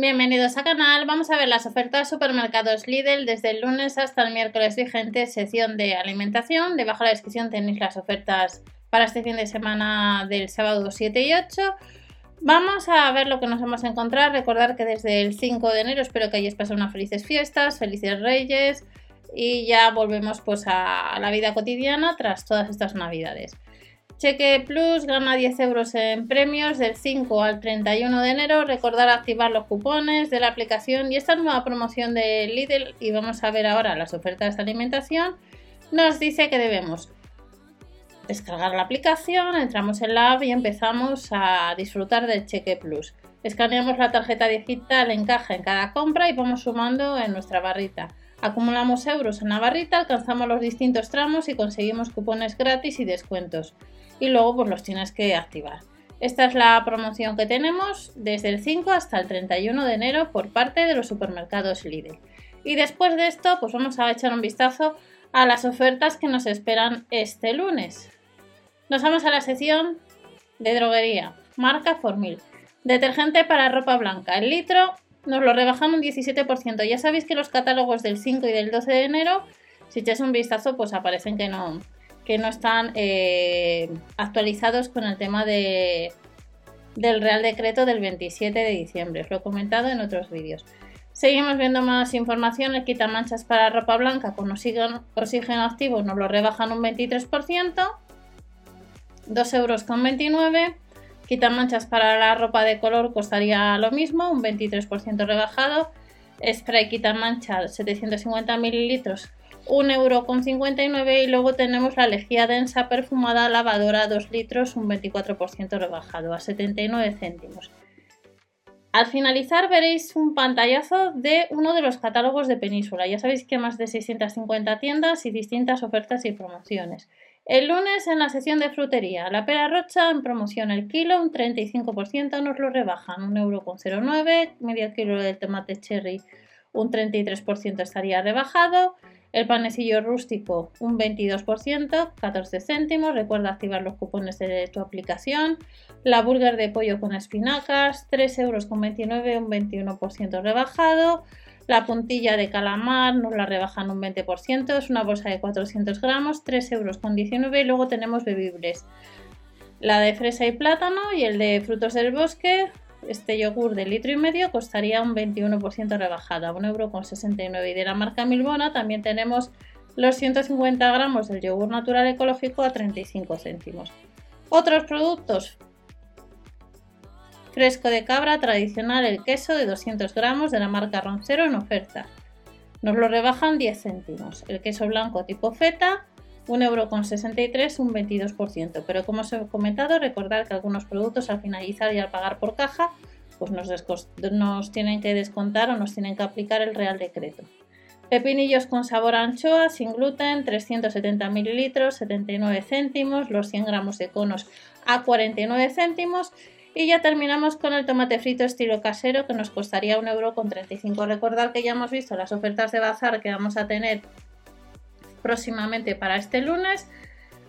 Bienvenidos al canal, vamos a ver las ofertas supermercados Lidl desde el lunes hasta el miércoles vigente, sección de alimentación. Debajo de la descripción tenéis las ofertas para este fin de semana del sábado 7 y 8. Vamos a ver lo que nos vamos a encontrar. Recordar que desde el 5 de enero espero que hayáis pasado unas felices fiestas, felices reyes y ya volvemos pues a la vida cotidiana tras todas estas navidades. Cheque Plus gana 10 euros en premios del 5 al 31 de enero. Recordar activar los cupones de la aplicación y esta nueva promoción de Lidl y vamos a ver ahora las ofertas de alimentación. Nos dice que debemos descargar la aplicación, entramos en la app y empezamos a disfrutar del Cheque Plus. Escaneamos la tarjeta digital en caja en cada compra y vamos sumando en nuestra barrita. Acumulamos euros en la barrita, alcanzamos los distintos tramos y conseguimos cupones gratis y descuentos y luego pues los tienes que activar. Esta es la promoción que tenemos desde el 5 hasta el 31 de enero por parte de los supermercados Lidl. Y después de esto, pues vamos a echar un vistazo a las ofertas que nos esperan este lunes. Nos vamos a la sección de droguería, marca Formil. Detergente para ropa blanca. El litro nos lo rebajan un 17%. Ya sabéis que los catálogos del 5 y del 12 de enero, si echáis un vistazo, pues aparecen que no, que no están eh, actualizados con el tema de, del Real Decreto del 27 de diciembre. Os lo he comentado en otros vídeos. Seguimos viendo más información. El quitamanchas para ropa blanca con oxígeno, oxígeno activo nos lo rebajan un 23%. 2 euros con 29. Quitamanchas para la ropa de color costaría lo mismo, un 23% rebajado. Spray quitamanchas 750 mililitros 1,59€ y luego tenemos la lejía densa perfumada lavadora 2 litros, un 24% rebajado a 79 céntimos. Al finalizar veréis un pantallazo de uno de los catálogos de Península. Ya sabéis que más de 650 tiendas y distintas ofertas y promociones. El lunes en la sección de frutería, la pera rocha en promoción el kilo, un 35% nos lo rebajan, 1,09€, medio kilo del tomate cherry, un 33% estaría rebajado. El panecillo rústico un 22%, 14 céntimos. Recuerda activar los cupones de tu aplicación. La burger de pollo con espinacas, 3,29 euros, un 21% rebajado. La puntilla de calamar nos la rebajan un 20%, es una bolsa de 400 gramos, 3,19 euros. Y luego tenemos bebibles. La de fresa y plátano y el de frutos del bosque, este yogur de litro y medio costaría un 21% rebajada, 1,69€. Y de la marca Milbona también tenemos los 150 gramos del yogur natural ecológico a 35 céntimos. Otros productos. Fresco de cabra tradicional, el queso de 200 gramos de la marca Roncero en oferta. Nos lo rebajan 10 céntimos. El queso blanco tipo feta 1,63€, un 22%. Pero como os he comentado, recordar que algunos productos al finalizar y al pagar por caja, pues nos, tienen que descontar o nos tienen que aplicar el Real Decreto. Pepinillos con sabor anchoa, sin gluten, 370 mililitros, 79 céntimos, los 100 gramos de conos a 49 céntimos. Y ya terminamos con el tomate frito estilo casero que nos costaría 1,35€. Recordad que ya hemos visto las ofertas de bazar que vamos a tener próximamente para este lunes.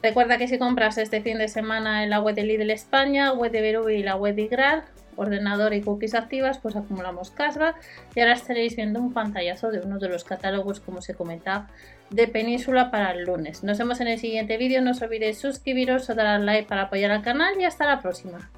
Recuerda que si compras este fin de semana en la web de Lidl España, web de Berubi y la web de Igral, ordenador y cookies activas, pues acumulamos cashback y ahora estaréis viendo un pantallazo de uno de los catálogos, como se comentaba, de Península para el lunes. Nos vemos en el siguiente vídeo, no os olvidéis suscribiros o dar al like para apoyar al canal y hasta la próxima.